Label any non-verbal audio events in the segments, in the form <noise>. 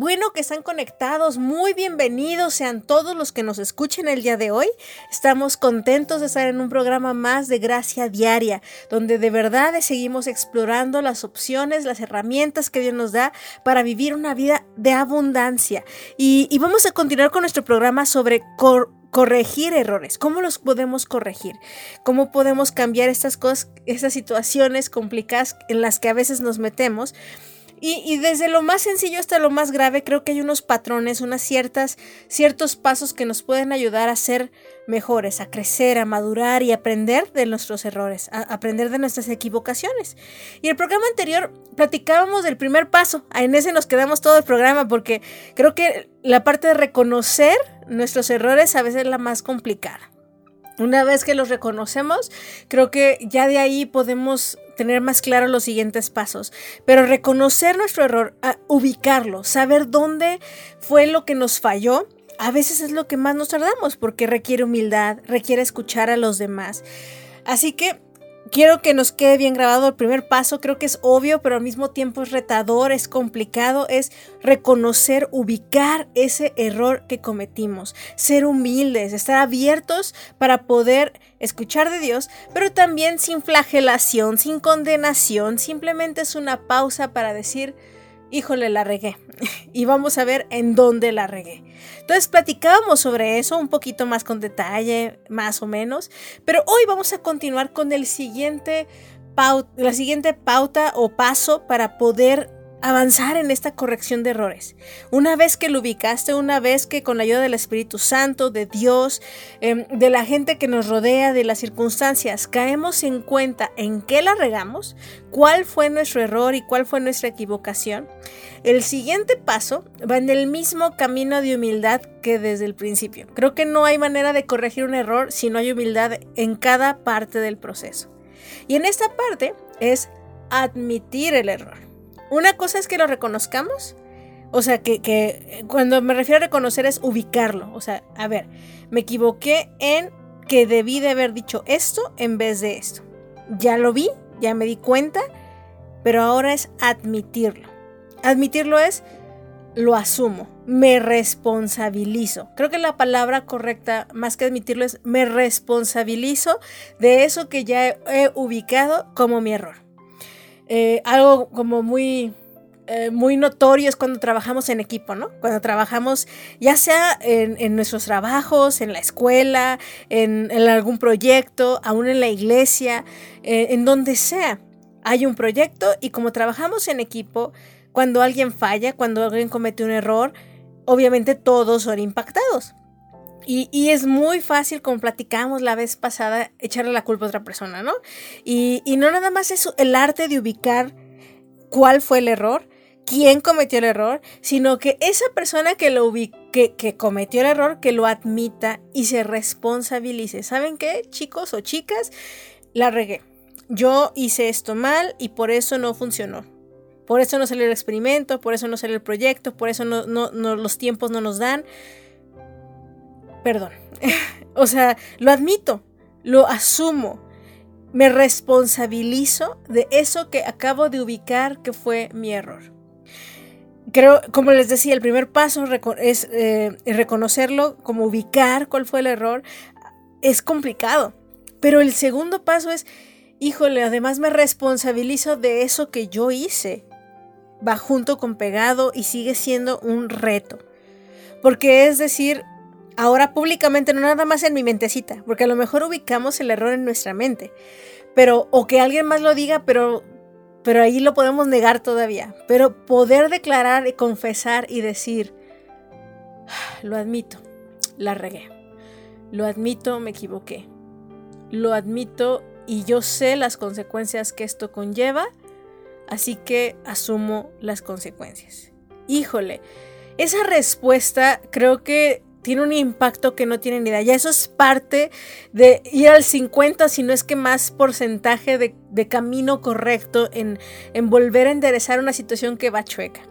Bueno que están conectados, muy bienvenidos sean todos los que nos escuchen el día de hoy. Estamos contentos de estar en un programa más de Gracia Diaria, donde de verdad seguimos explorando las opciones, las herramientas que Dios nos da para vivir una vida de abundancia. Y, vamos a continuar con nuestro programa sobre corregir errores, cómo los podemos corregir, cómo podemos cambiar estas cosas, estas situaciones complicadas en las que a veces nos metemos y, desde lo más sencillo hasta lo más grave, creo que hay unos patrones, unas ciertas, ciertos pasos que nos pueden ayudar a ser mejores, a crecer, a madurar y aprender de nuestros errores, a aprender de nuestras equivocaciones. Y el programa anterior platicábamos del primer paso, en ese nos quedamos todo el programa porque creo que la parte de reconocer nuestros errores a veces es la más complicada. Una vez que los reconocemos, creo que ya de ahí podemos tener más claro los siguientes pasos. Pero reconocer nuestro error, ubicarlo, saber dónde fue lo que nos falló, a veces es lo que más nos tardamos porque requiere humildad, requiere escuchar a los demás. Así que quiero que nos quede bien grabado el primer paso, creo que es obvio, pero al mismo tiempo es retador, es complicado, es reconocer, ubicar ese error que cometimos, ser humildes, estar abiertos para poder escuchar de Dios, pero también sin flagelación, sin condenación, simplemente es una pausa para decir, híjole, la regué. <laughs> y vamos a ver en dónde la regué. Entonces platicábamos sobre eso un poquito más con detalle, más o menos. Pero hoy vamos a continuar con el siguiente la siguiente pauta o paso para poder avanzar en esta corrección de errores. Una vez que lo ubicaste, una vez que con la ayuda del Espíritu Santo, de Dios, em, de la gente que nos rodea, de las circunstancias, caemos en cuenta en qué la regamos, cuál fue nuestro error y cuál fue nuestra equivocación, el siguiente paso va en el mismo camino de humildad que desde el principio. Creo que no hay manera de corregir un error si no hay humildad en cada parte del proceso. Y en esta parte es admitir el error. Una cosa es que lo reconozcamos, o sea, que, cuando me refiero a reconocer es ubicarlo. O sea, a ver, me equivoqué en que debí de haber dicho esto en vez de esto. Ya lo vi, ya me di cuenta, pero ahora es admitirlo. Admitirlo es, lo asumo, me responsabilizo. Creo que la palabra correcta, más que admitirlo, es me responsabilizo de eso que ya he ubicado como mi error. Eh, algo como muy, eh, muy notorio es cuando trabajamos en equipo, ¿no? Cuando trabajamos ya sea en, nuestros trabajos, en la escuela, en, algún proyecto, aún en la iglesia, eh, en donde sea. Hay un proyecto y como trabajamos en equipo, cuando alguien falla, cuando alguien comete un error, obviamente todos son impactados. Y, es muy fácil, como platicamos la vez pasada, echarle la culpa a otra persona, ¿no? Y, no nada más es el arte de ubicar cuál fue el error, quién cometió el error, sino que esa persona que lo que, que cometió el error, que lo admita y se responsabilice. ¿Saben qué, chicos o chicas? La regué. Yo hice esto mal y por eso no funcionó. Por eso no salió el experimento, por eso no salió el proyecto, por eso no, no, los tiempos no nos dan perdón. <laughs> o sea, lo admito, lo asumo, me responsabilizo de eso que acabo de ubicar que fue mi error. Creo, como les decía, el primer paso es eh, reconocerlo, como ubicar cuál fue el error. Es complicado, pero el segundo paso es, híjole, además me responsabilizo de eso que yo hice. Va junto con pegado y sigue siendo un reto. Porque es decir, ahora públicamente, no nada más en mi mentecita, porque a lo mejor ubicamos el error en nuestra mente, pero o que alguien más lo diga, pero pero ahí lo podemos negar todavía, pero poder declarar y confesar y decir, ah, lo admito, la regué. Lo admito, me equivoqué. Lo admito y yo sé las consecuencias que esto conlleva, así que asumo las consecuencias. Híjole, esa respuesta creo que tiene un impacto que no tienen idea. Ya eso es parte de ir al 50, si no es que más porcentaje de, camino correcto en, en, volver a enderezar una situación que va chueca.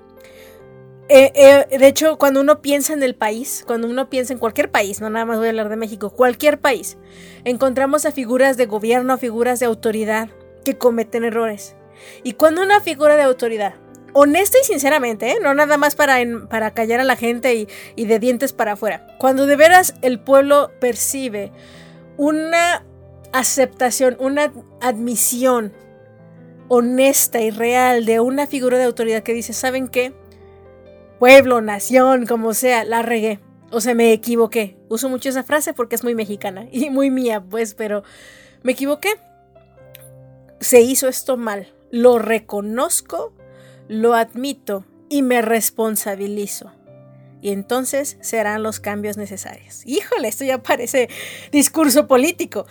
Eh, eh, de hecho, cuando uno piensa en el país, cuando uno piensa en cualquier país, no nada más voy a hablar de México, cualquier país, encontramos a figuras de gobierno, a figuras de autoridad que cometen errores. Y cuando una figura de autoridad honesta y sinceramente, ¿eh? no nada más para, para callar a la gente y, y de dientes para afuera. Cuando de veras el pueblo percibe una aceptación, una admisión honesta y real de una figura de autoridad que dice, ¿saben qué? Pueblo, nación, como sea, la regué. O sea, me equivoqué. Uso mucho esa frase porque es muy mexicana y muy mía, pues, pero me equivoqué. Se hizo esto mal. Lo reconozco lo admito y me responsabilizo. Y entonces serán los cambios necesarios. Híjole, esto ya parece discurso político.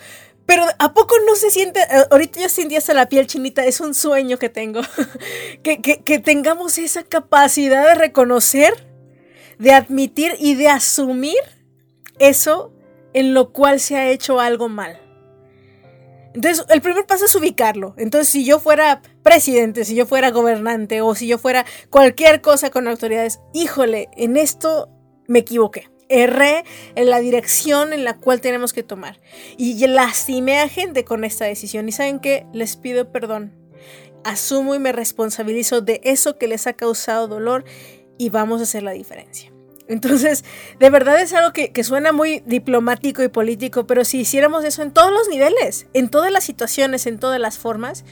Pero ¿a poco no se siente? Eh, ahorita yo sentí hasta la piel chinita, es un sueño que tengo. <laughs> que, que tengamos esa capacidad de reconocer, de admitir y de asumir eso en lo cual se ha hecho algo mal. Entonces, el primer paso es ubicarlo. Entonces, si yo fuera presidente, si yo fuera gobernante o si yo fuera cualquier cosa con autoridades, híjole, en esto me equivoqué. Erré en la dirección en la cual tenemos que tomar. Y lastimé a gente con esta decisión. Y saben qué, les pido perdón. Asumo y me responsabilizo de eso que les ha causado dolor y vamos a hacer la diferencia. Entonces, de verdad es algo que, suena muy diplomático y político, pero si hiciéramos eso en todos los niveles, en todas las situaciones, en todas las formas,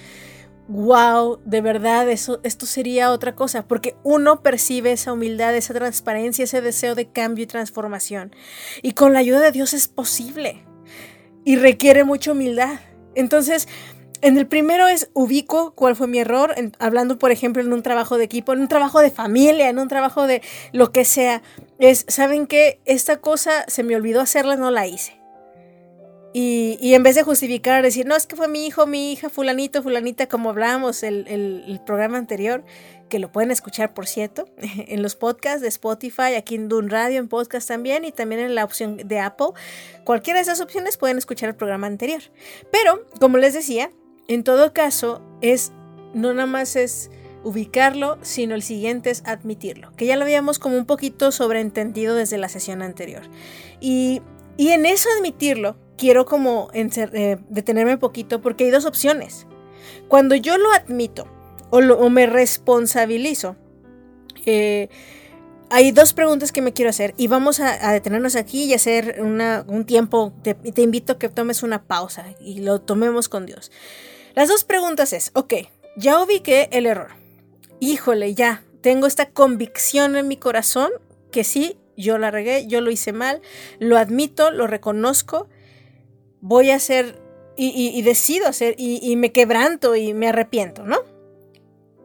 wow, de verdad, eso, esto sería otra cosa, porque uno percibe esa humildad, esa transparencia, ese deseo de cambio y transformación. Y con la ayuda de Dios es posible. Y requiere mucha humildad. Entonces, en el primero es ubico cuál fue mi error, hablando por ejemplo en un trabajo de equipo, en un trabajo de familia, en un trabajo de lo que sea. Es, ¿saben qué? Esta cosa se me olvidó hacerla, no la hice. Y, y, en vez de justificar, decir, no, es que fue mi hijo, mi hija, fulanito, fulanita, como hablábamos el, el, el programa anterior, que lo pueden escuchar, por cierto, <laughs> en los podcasts de Spotify, aquí en Dun Radio, en podcast también, y también en la opción de Apple. Cualquiera de esas opciones pueden escuchar el programa anterior. Pero, como les decía, en todo caso, es no nada más es ubicarlo, sino el siguiente es admitirlo, que ya lo habíamos como un poquito sobreentendido desde la sesión anterior. Y, en eso admitirlo, quiero como eh, detenerme un poquito porque hay dos opciones. Cuando yo lo admito o, me responsabilizo, eh, hay dos preguntas que me quiero hacer y vamos a, detenernos aquí y hacer un tiempo, te, te invito a que tomes una pausa y lo tomemos con Dios. Las dos preguntas es, ok, ya ubiqué el error. Híjole, ya, tengo esta convicción en mi corazón que sí, yo la regué, yo lo hice mal, lo admito, lo reconozco, voy a hacer y, decido hacer y, y me quebranto y me arrepiento, ¿no?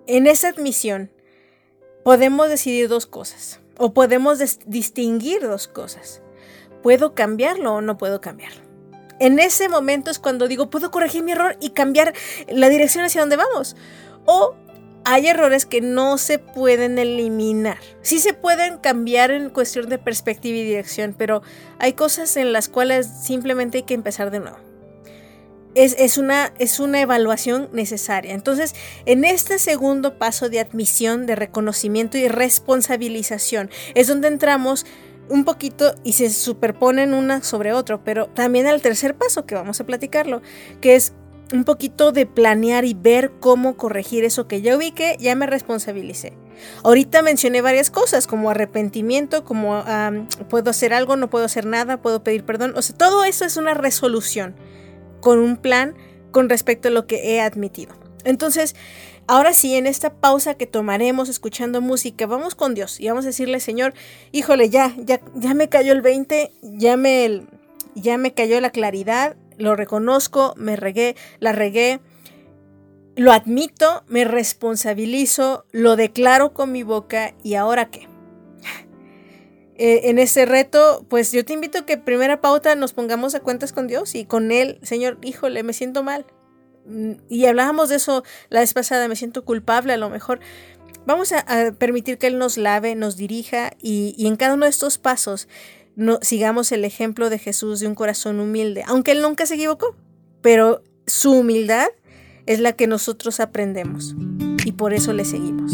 En esa admisión podemos decidir dos cosas o podemos distinguir dos cosas. ¿Puedo cambiarlo o no puedo cambiarlo? En ese momento es cuando digo, puedo corregir mi error y cambiar la dirección hacia donde vamos. O hay errores que no se pueden eliminar. Sí se pueden cambiar en cuestión de perspectiva y dirección, pero hay cosas en las cuales simplemente hay que empezar de nuevo. Es, una, es una evaluación necesaria. Entonces, en este segundo paso de admisión, de reconocimiento y responsabilización, es donde entramos un poquito y se superponen una sobre otro, pero también el tercer paso que vamos a platicarlo, que es un poquito de planear y ver cómo corregir eso que ya ubiqué, ya me responsabilicé. Ahorita mencioné varias cosas como arrepentimiento, como puedo hacer algo, no puedo hacer nada, puedo pedir perdón, o sea, todo eso es una resolución con un plan con respecto a lo que he admitido. Entonces, Ahora sí, en esta pausa que tomaremos escuchando música, vamos con Dios y vamos a decirle, Señor, híjole, ya, ya, ya me cayó el 20, ya me, ya me cayó la claridad, lo reconozco, me regué, la regué, lo admito, me responsabilizo, lo declaro con mi boca y ahora qué. <laughs> Eh, en este reto, pues yo te invito a que primera pauta nos pongamos a cuentas con Dios y con Él, Señor, híjole, me siento mal, y hablábamos de eso la vez pasada, me siento culpable a lo mejor. Vamos a, permitir que Él nos lave, nos dirija y, en cada uno de estos pasos no, sigamos el ejemplo de Jesús de un corazón humilde, aunque él nunca se equivocó, pero su humildad es la que nosotros aprendemos y por eso le seguimos.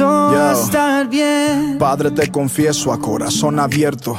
a estar bien. Padre, te confieso a corazón abierto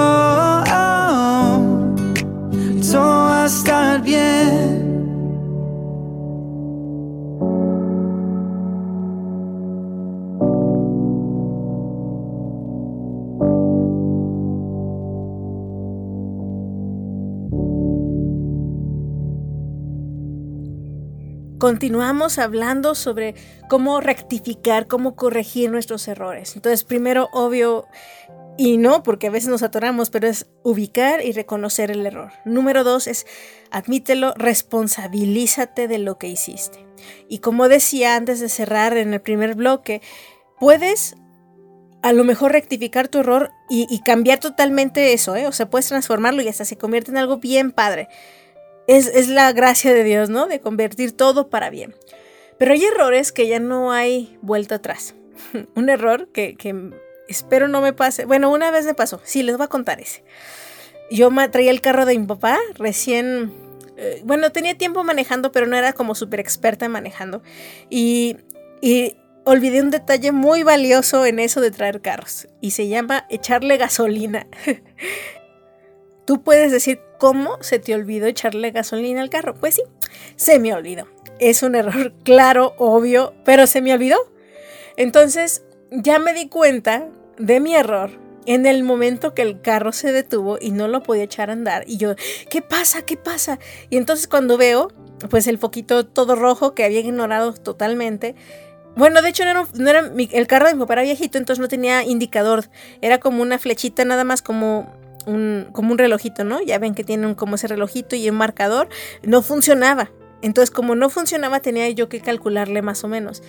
Oh, oh, todo va a estar bien. Continuamos hablando sobre cómo rectificar, cómo corregir nuestros errores. Entonces, primero, obvio, y no, porque a veces nos atoramos, pero es ubicar y reconocer el error. Número dos es admítelo, responsabilízate de lo que hiciste. Y como decía antes de cerrar en el primer bloque, puedes a lo mejor rectificar tu error y, cambiar totalmente eso, ¿eh? O sea, puedes transformarlo y hasta se convierte en algo bien padre es, la gracia de Dios, ¿no? De convertir todo para bien. Pero hay errores que ya no hay vuelta atrás. <laughs> Un error que, espero no me pase. Bueno, una vez me pasó. Sí, les voy a contar ese. Yo traía el carro de mi papá recién. Eh, bueno, tenía tiempo manejando, pero no era como súper experta manejando. Y, y olvidé un detalle muy valioso en eso de traer carros. Y se llama echarle gasolina. <laughs> Tú puedes decir, ¿cómo se te olvidó echarle gasolina al carro? Pues sí, se me olvidó. Es un error <laughs> claro, obvio, pero se me olvidó. Entonces, ya me di cuenta de mi error en el momento que el carro se detuvo y no lo podía echar a andar. Y yo, ¿qué pasa? ¿Qué pasa? Y entonces cuando veo, pues el foquito todo rojo que había ignorado totalmente. Bueno, de hecho no era, el carro de mi papá era viejito, entonces no tenía indicador. Era como una flechita nada más como como un relojito, ¿no? Ya ven que tienen como ese relojito y un marcador. No funcionaba. Entonces, como no funcionaba, tenía yo que calcularle más o menos.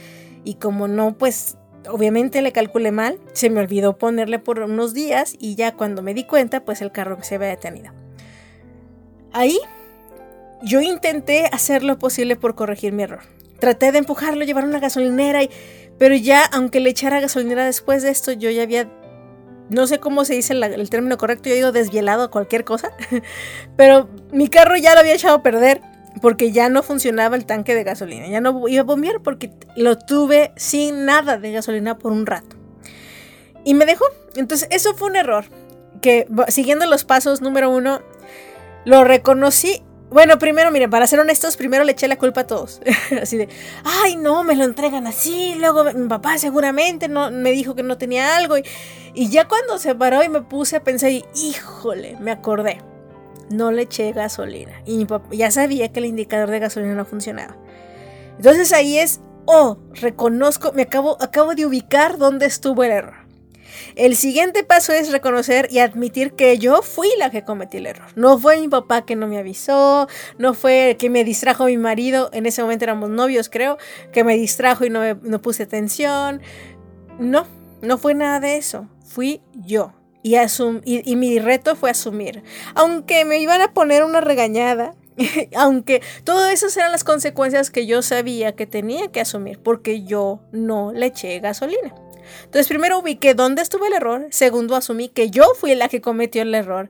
Y como no, pues obviamente le calculé mal, se me olvidó ponerle por unos días y ya cuando me di cuenta, pues el carro se había detenido. Ahí yo intenté hacer lo posible por corregir mi error. traté de empujarlo, llevar una gasolinera, y, pero ya, aunque le echara gasolinera después de esto, yo ya había, no sé cómo se dice el término correcto, yo digo desvielado a cualquier cosa, <laughs> pero mi carro ya lo había echado a perder porque ya no funcionaba el tanque de gasolina, ya no iba a bombear porque lo tuve sin nada de gasolina por un rato. Y me dejó. Entonces, eso fue un error. Que siguiendo los pasos, número uno, lo reconocí. Bueno, primero, miren, para ser honestos, primero le eché la culpa a todos. <laughs> así de, ay, no, me lo entregan así. Luego mi papá seguramente no, me dijo que no tenía algo. Y, y ya cuando se paró y me puse a pensar, y, híjole, me acordé no le eché gasolina. Y ya sabía que el indicador de gasolina no funcionaba. Entonces ahí es, oh, reconozco, me acabo, acabo de ubicar dónde estuvo el error. El siguiente paso es reconocer y admitir que yo fui la que cometí el error. No fue mi papá que no me avisó, no fue que me distrajo mi marido, en ese momento éramos novios creo, que me distrajo y no, no puse atención. No, no fue nada de eso, fui yo. Y, y, mi reto fue asumir. Aunque me iban a poner una regañada, <laughs> aunque todas esas eran las consecuencias que yo sabía que tenía que asumir, porque yo no le eché gasolina. Entonces, primero ubiqué dónde estuvo el error. Segundo, asumí que yo fui la que cometió el error.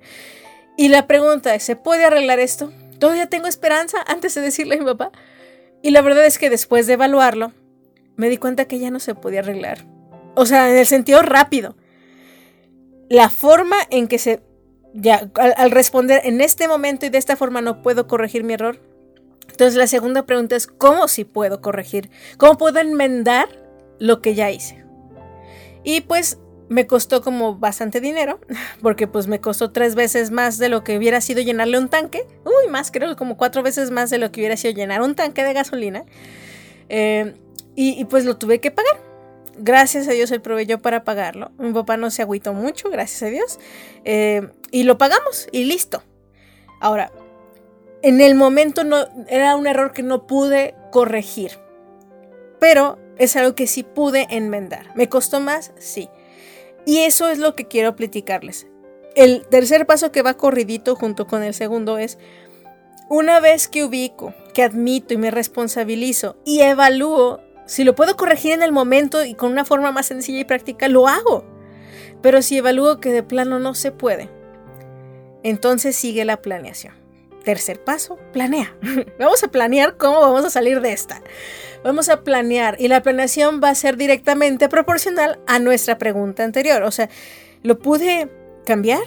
Y la pregunta es, ¿se puede arreglar esto? Todavía tengo esperanza antes de decirle a mi papá. Y la verdad es que después de evaluarlo, me di cuenta que ya no se podía arreglar. O sea, en el sentido rápido la forma en que se, ya, al, responder en este momento y de esta forma no puedo corregir mi error. Entonces la segunda pregunta es, ¿cómo si puedo corregir? ¿Cómo puedo enmendar lo que ya hice? Y pues me costó como bastante dinero, <laughs> porque pues me costó tres veces más de lo que hubiera sido llenarle un tanque. Uy, más, creo que como cuatro veces más de lo que hubiera sido llenar un tanque de gasolina. Eh, y pues lo tuve que pagar gracias a Dios él proveyó para pagarlo. Mi papá no se agüitó mucho, gracias a Dios. Eh, y lo pagamos y listo. Ahora, en el momento no, era un error que no pude corregir. Pero es algo que sí pude enmendar. ¿Me costó más? Sí. Y eso es lo que quiero platicarles. El tercer paso que va corridito junto con el segundo es, una vez que ubico, que admito y me responsabilizo y evalúo si lo puedo corregir en el momento y con una forma más sencilla y práctica, lo hago. Pero si evalúo que de plano no se puede, entonces sigue la planeación. Tercer paso, planea. <laughs> vamos a planear cómo vamos a salir de esta. Vamos a planear y la planeación va a ser directamente proporcional a nuestra pregunta anterior. O sea, ¿lo pude cambiar?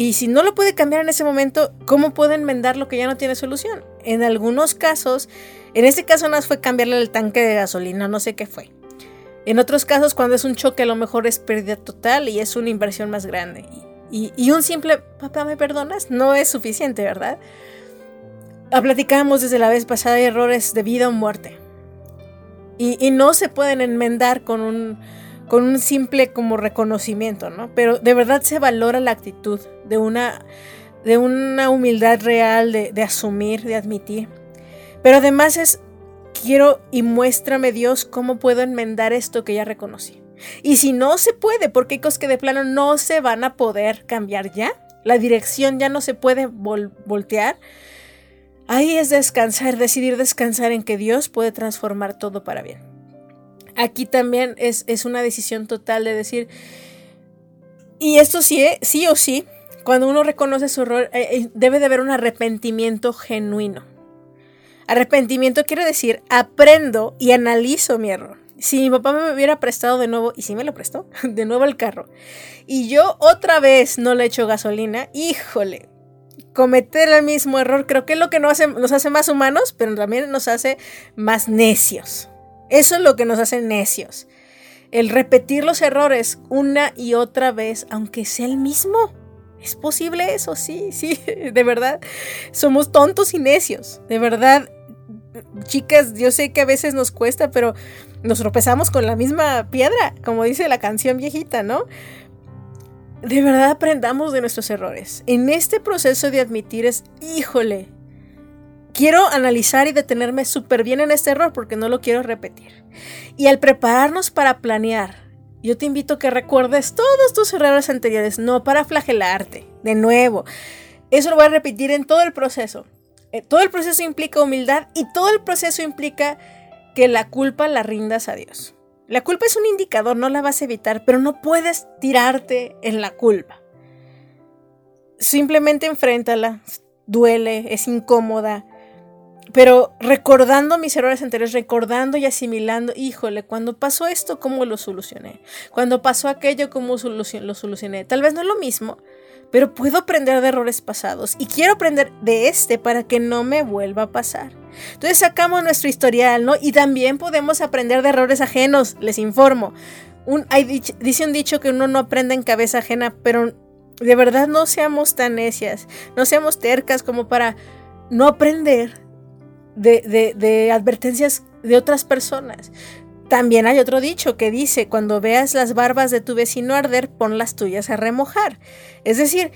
Y si no lo puede cambiar en ese momento, ¿cómo puedo enmendar lo que ya no tiene solución? En algunos casos, en este caso no fue cambiarle el tanque de gasolina, no sé qué fue. En otros casos, cuando es un choque, a lo mejor es pérdida total y es una inversión más grande. Y, un simple, papá, ¿me perdonas? No es suficiente, ¿verdad? Ah, platicamos desde la vez pasada de errores de vida o muerte. Y, no se pueden enmendar con un, con un simple como reconocimiento, ¿no? Pero de verdad se valora la actitud de una, de una humildad real, de, asumir, de admitir. Pero además es, quiero y muéstrame Dios cómo puedo enmendar esto que ya reconocí. Y si no se puede, porque hay cosas que de plano no se van a poder cambiar ya, la dirección ya no se puede voltear, ahí es descansar, decidir descansar en que Dios puede transformar todo para bien. Aquí también es, es una decisión total de decir, y esto sí, sí o sí, cuando uno reconoce su error, eh, eh, debe de haber un arrepentimiento genuino. Arrepentimiento quiere decir aprendo y analizo mi error. Si mi papá me hubiera prestado de nuevo, y si me lo prestó, <laughs> de nuevo el carro, y yo otra vez no le echo gasolina, híjole, cometer el mismo error creo que es lo que nos hace más humanos, pero también nos hace más necios. Eso es lo que nos hace necios. El repetir los errores una y otra vez, aunque sea el mismo. ¿Es posible eso? Sí, sí, <laughs> de verdad. Somos tontos y necios. De verdad, chicas, yo sé que a veces nos cuesta, pero nos tropezamos con la misma piedra, como dice la canción viejita, ¿no? De verdad aprendamos de nuestros errores. En este proceso de admitir es, híjole, quiero analizar y detenerme súper bien en este error porque no lo quiero repetir. Y al prepararnos para planear, yo te invito a que recuerdes todos tus errores anteriores, no para flagelarte. De nuevo, eso lo voy a repetir en todo el proceso. Eh, todo el proceso implica humildad y todo el proceso implica que la culpa la rindas a Dios. La culpa es un indicador, no la vas a evitar, pero no puedes tirarte en la culpa. Simplemente enfréntala, duele, es incómoda, pero recordando mis errores anteriores, recordando y asimilando, híjole, cuando pasó esto, ¿cómo lo solucioné? Cuando pasó aquello, ¿cómo lo solucioné? Tal vez no es lo mismo, pero puedo aprender de errores pasados y quiero aprender de este para que no me vuelva a pasar. Entonces sacamos nuestro historial, ¿no? Y también podemos aprender de errores ajenos, les informo. Un, hay, dice un dicho que uno no aprende en cabeza ajena, pero de verdad no seamos tan necias, no seamos tercas como para no aprender de, de advertencias de otras personas. También hay otro dicho que dice, cuando veas las barbas de tu vecino arder, pon las tuyas a remojar. Es decir,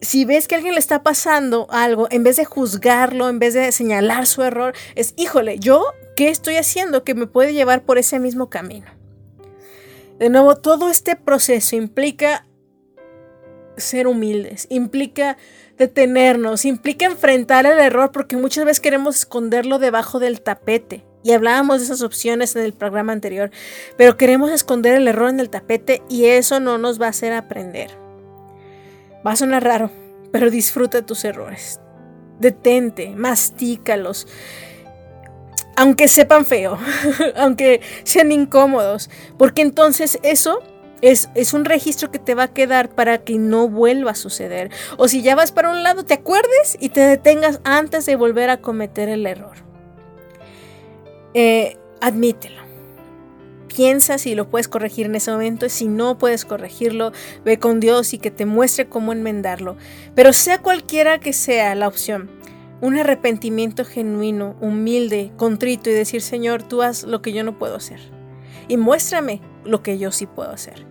si ves que a alguien le está pasando algo, en vez de juzgarlo, en vez de señalar su error, es, híjole, yo, ¿qué estoy haciendo que me puede llevar por ese mismo camino? De nuevo, todo este proceso implica ser humildes, implica detenernos, implica enfrentar el error porque muchas veces queremos esconderlo debajo del tapete. Y hablábamos de esas opciones en el programa anterior, pero queremos esconder el error en el tapete y eso no nos va a hacer aprender. Va a sonar raro, pero disfruta tus errores. Detente, mastícalos. Aunque sepan feo, <laughs> aunque sean incómodos, porque entonces eso es, un registro que te va a quedar para que no vuelva a suceder. O si ya vas para un lado, te acuerdes y te detengas antes de volver a cometer el error eh, admítelo. Piensa si lo puedes corregir en ese momento, si no puedes corregirlo, ve con Dios y que te muestre cómo enmendarlo. Pero sea cualquiera que sea la opción, un arrepentimiento genuino, humilde, contrito y decir, Señor, tú haz lo que yo no puedo hacer. Y muéstrame lo que yo sí puedo hacer.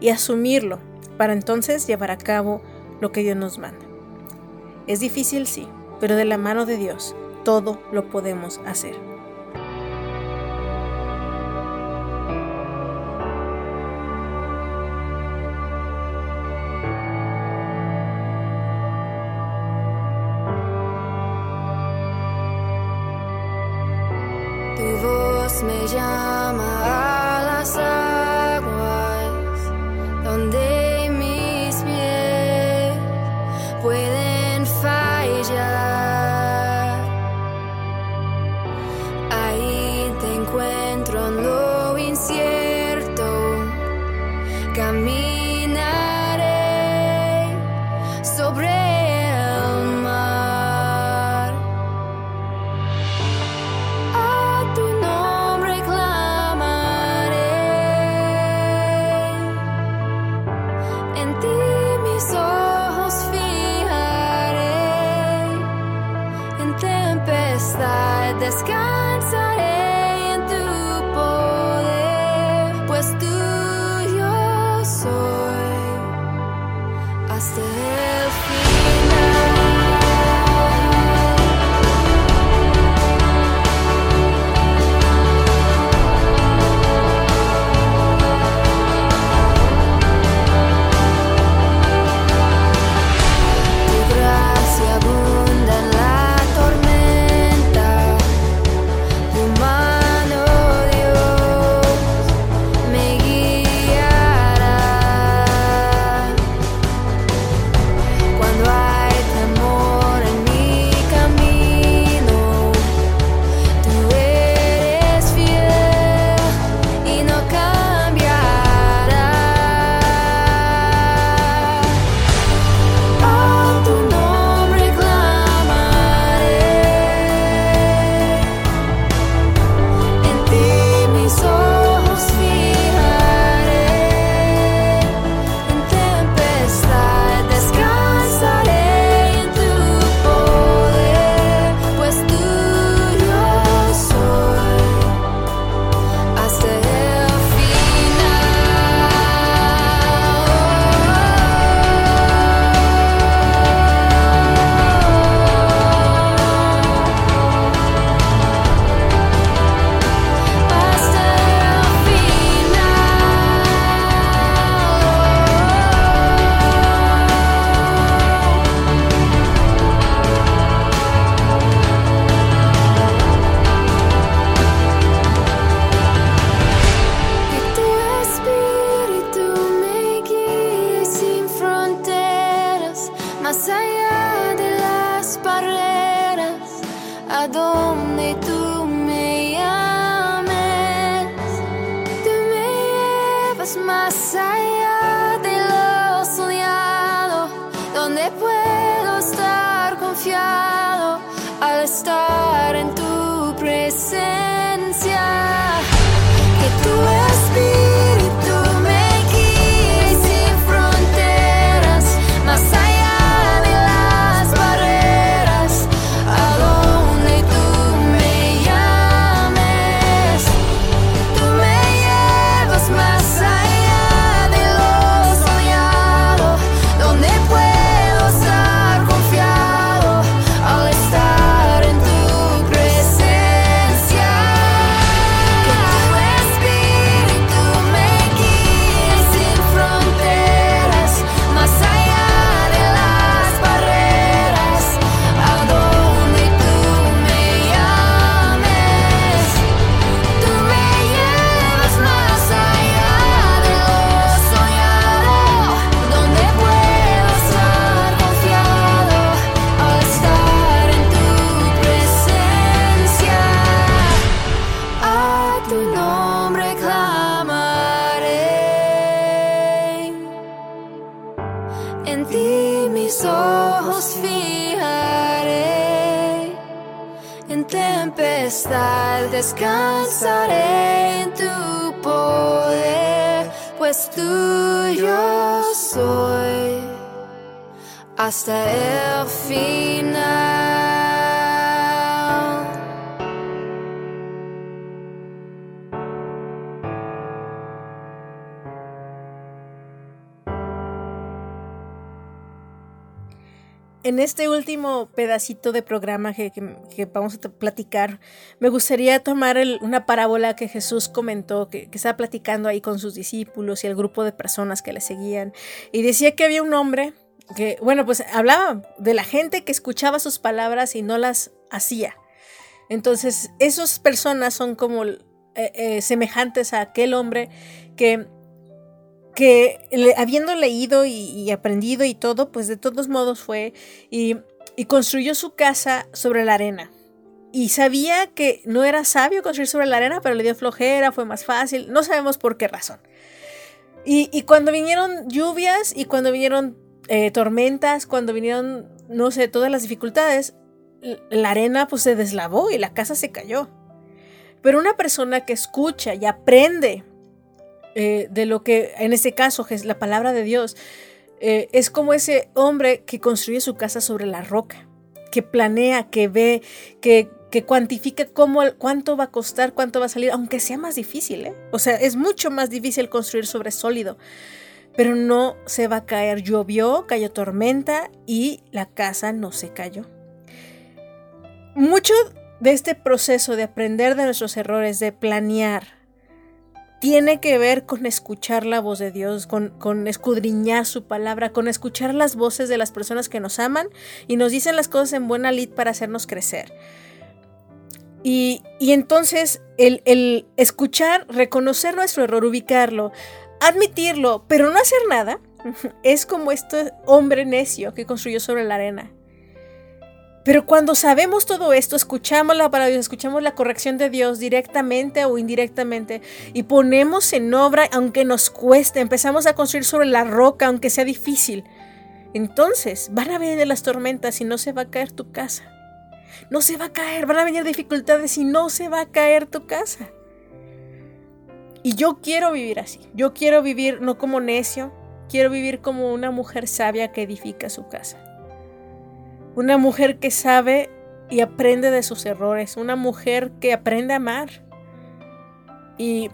Y asumirlo para entonces llevar a cabo lo que Dios nos manda. Es difícil, sí, pero de la mano de Dios todo lo podemos hacer. En este último pedacito de programa que, vamos a platicar, me gustaría tomar una parábola que Jesús comentó, que, que estaba platicando ahí con sus discípulos y el grupo de personas que le seguían. Y decía que había un hombre que, bueno, pues hablaba de la gente que escuchaba sus palabras y no las hacía. Entonces, esas personas son como eh, eh, semejantes a aquel hombre que que habiendo leído y, aprendido y todo, pues de todos modos fue y, construyó su casa sobre la arena. Y sabía que no era sabio construir sobre la arena, pero le dio flojera, fue más fácil, no sabemos por qué razón. Y, cuando vinieron lluvias y cuando vinieron eh, tormentas, cuando vinieron, no sé, todas las dificultades, la arena pues se deslavó y la casa se cayó. Pero una persona que escucha y aprende eh, de lo que en este caso es la palabra de Dios, eh, es como ese hombre que construye su casa sobre la roca, que planea, que ve, que, que cuantifica cómo, cuánto va a costar, cuánto va a salir, aunque sea más difícil. ¿eh? O sea, es mucho más difícil construir sobre sólido, pero no se va a caer. Llovió, cayó tormenta y la casa no se cayó. Mucho de este proceso de aprender de nuestros errores, de planear, tiene que ver con escuchar la voz de Dios, con, escudriñar su palabra, con escuchar las voces de las personas que nos aman y nos dicen las cosas en buena lid para hacernos crecer. Y, entonces el, el escuchar, reconocer nuestro error, ubicarlo, admitirlo, pero no hacer nada, <laughs> es como este hombre necio que construyó sobre la arena. Pero cuando sabemos todo esto, escuchamos la palabra escuchamos la corrección de Dios directamente o indirectamente y ponemos en obra, aunque nos cueste, empezamos a construir sobre la roca, aunque sea difícil. Entonces van a venir las tormentas y no se va a caer tu casa. No se va a caer, van a venir dificultades y no se va a caer tu casa. Y yo quiero vivir así. Yo quiero vivir no como necio, quiero vivir como una mujer sabia que edifica su casa. Una mujer que sabe y aprende de sus errores. Una mujer que aprende a amar. Y,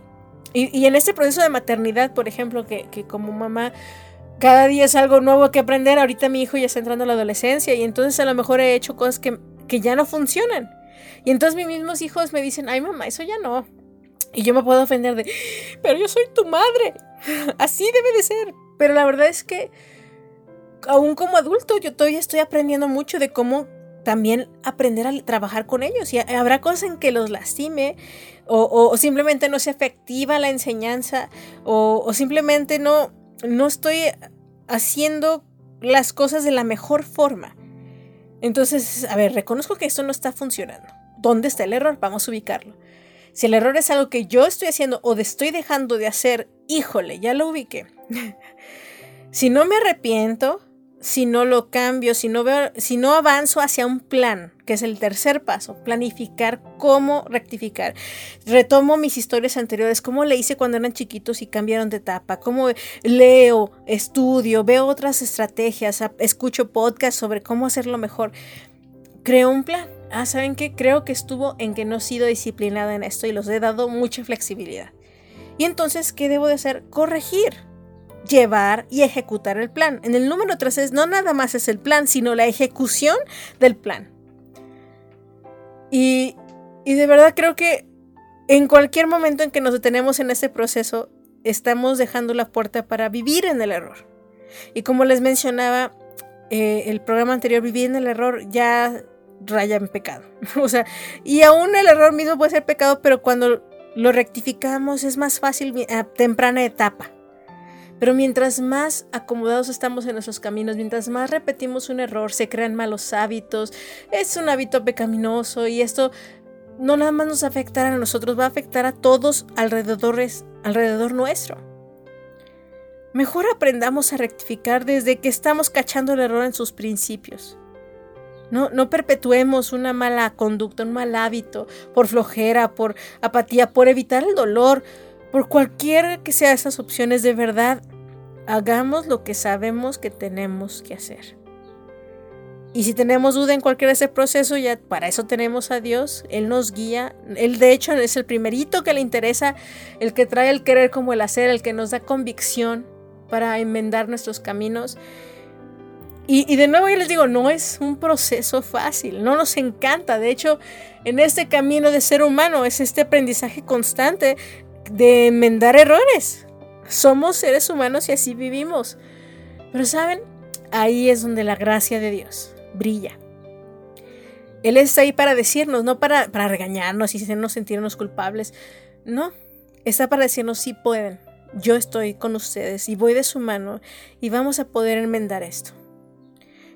en este proceso de maternidad, por ejemplo, que, como mamá cada día es algo nuevo que aprender. Ahorita mi hijo ya está entrando a la adolescencia y entonces a lo mejor he hecho cosas que, que, ya no funcionan. Y entonces mis mismos hijos me dicen, ay mamá, eso ya no. Y yo me puedo ofender de, pero yo soy tu madre. <laughs> Así debe de ser. Pero la verdad es que aún como adulto, yo todavía estoy aprendiendo mucho de cómo también aprender a trabajar con ellos. Y habrá cosas en que los lastime o, simplemente no sea efectiva la enseñanza o, simplemente no, no estoy haciendo las cosas de la mejor forma. Entonces, a ver, reconozco que esto no está funcionando. ¿Dónde está el error? Vamos a ubicarlo. Si el error es algo que yo estoy haciendo o estoy dejando de hacer, híjole, ya lo ubiqué. <laughs> si no me arrepiento, si no lo cambio, si no, veo, si no avanzo hacia un plan, que es el tercer paso, planificar cómo rectificar. Retomo mis historias anteriores, cómo le hice cuando eran chiquitos y cambiaron de etapa, cómo leo, estudio, veo otras estrategias, escucho podcasts sobre cómo hacerlo mejor. Creo un plan. Ah, ¿saben qué? Creo que estuvo en que no he sido disciplinada en esto y los he dado mucha flexibilidad. Y entonces, ¿qué debo de hacer? Corregir llevar y ejecutar el plan. En el número 3 es no nada más es el plan, sino la ejecución del plan. Y, y de verdad creo que en cualquier momento en que nos detenemos en este proceso, estamos dejando la puerta para vivir en el error. Y como les mencionaba, eh, el programa anterior, vivir en el error ya raya en pecado. <laughs> o sea, y aún el error mismo puede ser pecado, pero cuando lo rectificamos es más fácil a temprana etapa. Pero mientras más acomodados estamos en nuestros caminos, mientras más repetimos un error, se crean malos hábitos, es un hábito pecaminoso y esto no nada más nos afectará a nosotros, va a afectar a todos alrededor nuestro. Mejor aprendamos a rectificar desde que estamos cachando el error en sus principios. No, no perpetuemos una mala conducta, un mal hábito, por flojera, por apatía, por evitar el dolor, por cualquiera que sea esas opciones de verdad. Hagamos lo que sabemos que tenemos que hacer. Y si tenemos duda en cualquier ese proceso, ya para eso tenemos a Dios. Él nos guía. Él de hecho es el primerito que le interesa, el que trae el querer como el hacer, el que nos da convicción para enmendar nuestros caminos. Y, y, de nuevo yo les digo, no es un proceso fácil, no nos encanta. De hecho, en este camino de ser humano es este aprendizaje constante de enmendar errores. Somos seres humanos y así vivimos. Pero saben, ahí es donde la gracia de Dios brilla. Él está ahí para decirnos, no para, para regañarnos y hacernos sentirnos culpables. No, está para decirnos si pueden. Yo estoy con ustedes y voy de su mano y vamos a poder enmendar esto.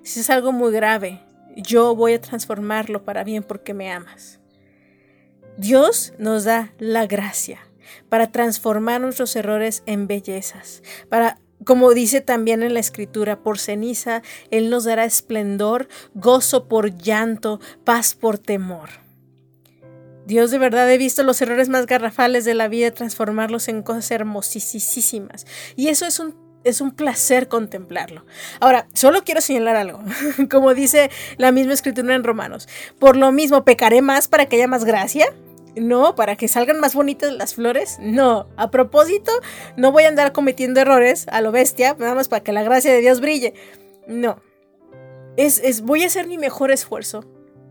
Si es algo muy grave, yo voy a transformarlo para bien porque me amas. Dios nos da la gracia para transformar nuestros errores en bellezas, para como dice también en la escritura, por ceniza Él nos dará esplendor, gozo por llanto, paz por temor. Dios de verdad he visto los errores más garrafales de la vida transformarlos en cosas hermosísimas. Y eso es un, es un placer contemplarlo. Ahora, solo quiero señalar algo, <laughs> como dice la misma escritura en Romanos. Por lo mismo, pecaré más para que haya más gracia. No, para que salgan más bonitas las flores. No, a propósito, no voy a andar cometiendo errores a lo bestia, nada más para que la gracia de Dios brille. No. Es, es, voy a hacer mi mejor esfuerzo.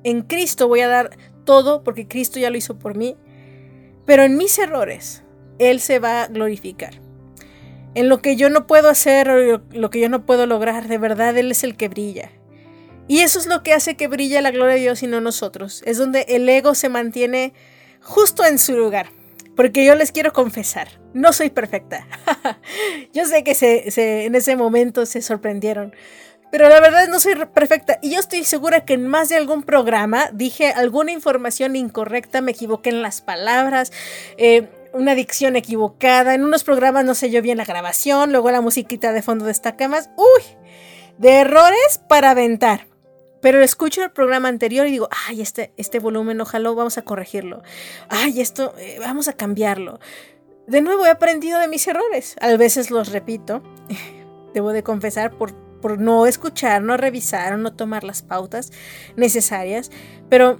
En Cristo voy a dar todo porque Cristo ya lo hizo por mí. Pero en mis errores, Él se va a glorificar. En lo que yo no puedo hacer o lo que yo no puedo lograr, de verdad Él es el que brilla. Y eso es lo que hace que brille la gloria de Dios y no nosotros. Es donde el ego se mantiene justo en su lugar. Porque yo les quiero confesar, no soy perfecta. <laughs> yo sé que en ese momento se sorprendieron. Pero la verdad no soy perfecta. Y yo estoy segura que en más de algún programa dije alguna información incorrecta, me equivoqué en las palabras, eh, una dicción equivocada. En unos programas no sé yo bien la grabación, luego la musiquita de fondo destaca más. ¡Uy! De errores para aventar. Pero escucho el programa anterior y digo, ay, este, este volumen ojalá vamos a corregirlo. Ay, esto, eh, vamos a cambiarlo. De nuevo he aprendido de mis errores. A veces los repito, <laughs> debo de confesar, por, por no escuchar, no revisar no tomar las pautas necesarias. Pero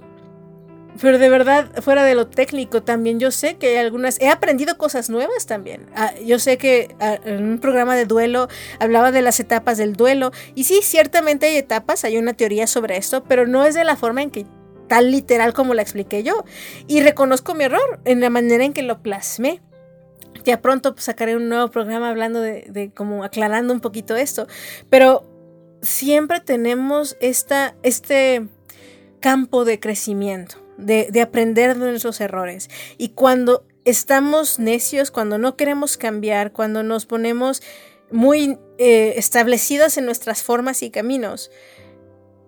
pero de verdad, fuera de lo técnico también, yo sé que hay algunas, he aprendido cosas nuevas también. Ah, yo sé que ah, en un programa de duelo hablaba de las etapas del duelo. Y sí, ciertamente hay etapas, hay una teoría sobre esto, pero no es de la forma en que tal literal como la expliqué yo. Y reconozco mi error en la manera en que lo plasmé. Ya pronto pues, sacaré un nuevo programa hablando de, de como aclarando un poquito esto. Pero siempre tenemos esta, este campo de crecimiento de, aprender de nuestros errores. Y cuando estamos necios, cuando no queremos cambiar, cuando nos ponemos muy eh, establecidas en nuestras formas y caminos,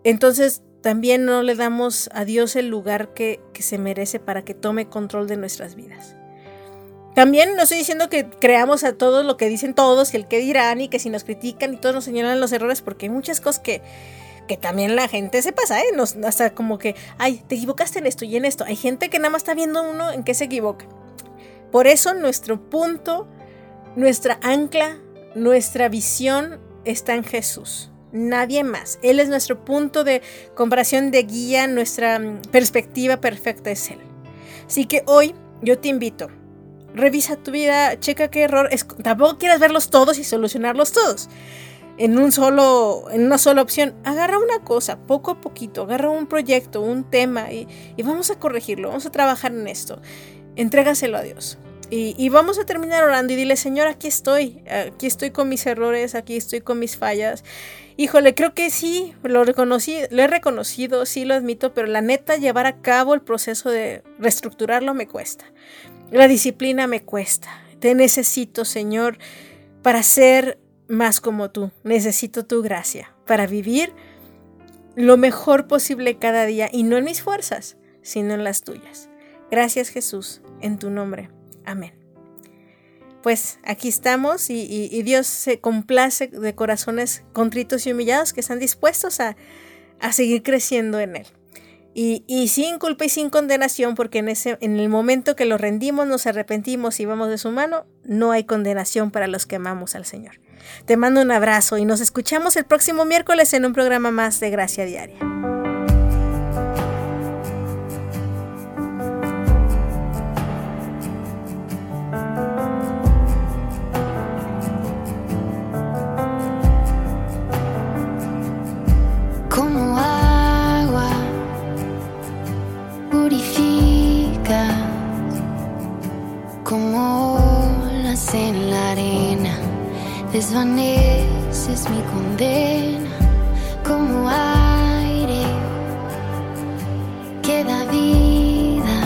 entonces también no le damos a Dios el lugar que, que se merece para que tome control de nuestras vidas. También no estoy diciendo que creamos a todo lo que dicen todos y el que dirán y que si nos critican y todos nos señalan los errores porque hay muchas cosas que, que también la gente se pasa, ¿eh? Nos, hasta como que, ay, te equivocaste en esto y en esto. Hay gente que nada más está viendo uno en qué se equivoca. Por eso nuestro punto, nuestra ancla, nuestra visión está en Jesús. Nadie más. Él es nuestro punto de comparación de guía, nuestra mm, perspectiva perfecta es Él. Así que hoy yo te invito, revisa tu vida, checa qué error, es, tampoco quieras verlos todos y solucionarlos todos. En, un solo, en una sola opción, agarra una cosa, poco a poquito, agarra un proyecto, un tema y, y vamos a corregirlo, vamos a trabajar en esto. Entrégaselo a Dios. Y, vamos a terminar orando y dile, Señor, aquí estoy, aquí estoy con mis errores, aquí estoy con mis fallas. Híjole, creo que sí, lo reconocí, lo he reconocido, sí lo admito, pero la neta, llevar a cabo el proceso de reestructurarlo me cuesta. La disciplina me cuesta. Te necesito, Señor, para ser más como tú. Necesito tu gracia para vivir lo mejor posible cada día y no en mis fuerzas, sino en las tuyas. Gracias Jesús, en tu nombre. Amén. Pues aquí estamos y, Dios se complace de corazones contritos y humillados que están dispuestos a, seguir creciendo en Él. Y, sin culpa y sin condenación, porque en, ese, en el momento que lo rendimos, nos arrepentimos y vamos de su mano, no hay condenación para los que amamos al Señor. Te mando un abrazo y nos escuchamos el próximo miércoles en un programa más de Gracia Diaria. Desvaneces mi condena como aire que da vida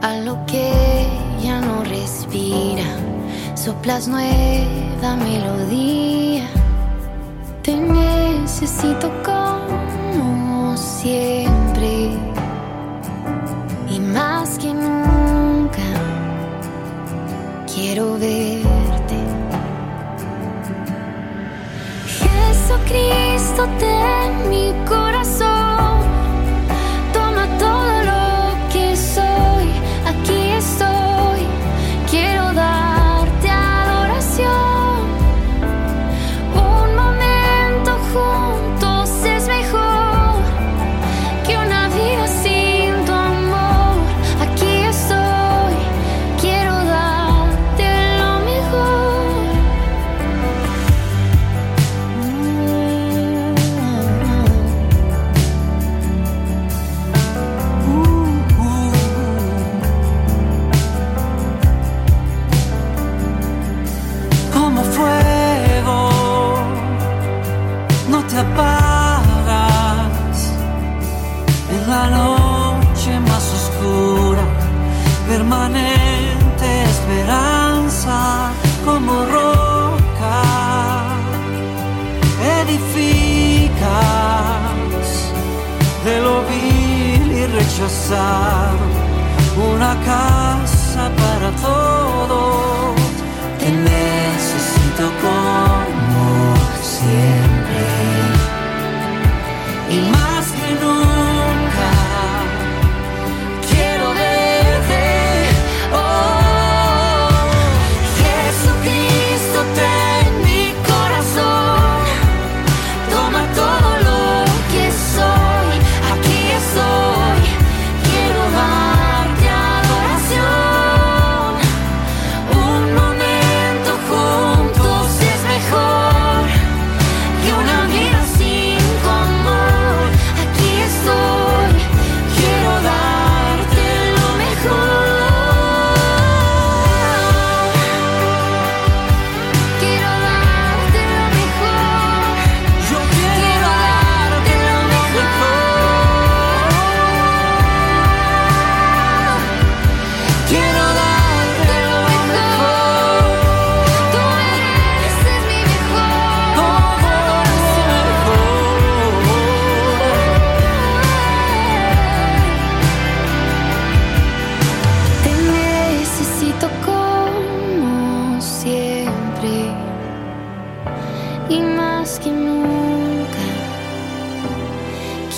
a lo que ya no respira. Soplas nueva melodía, te necesito como siempre Ten mi corazón. Una casa para todos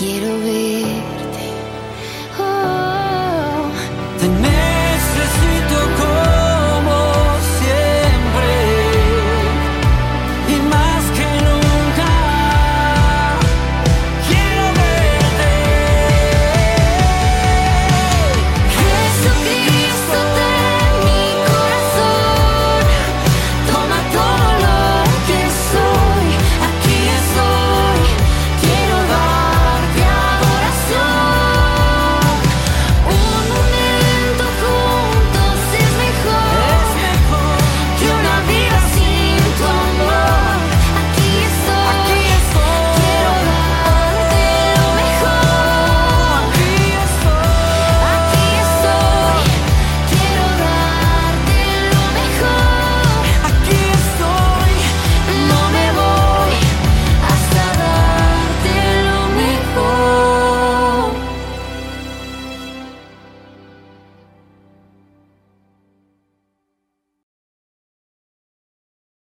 Quiero ver.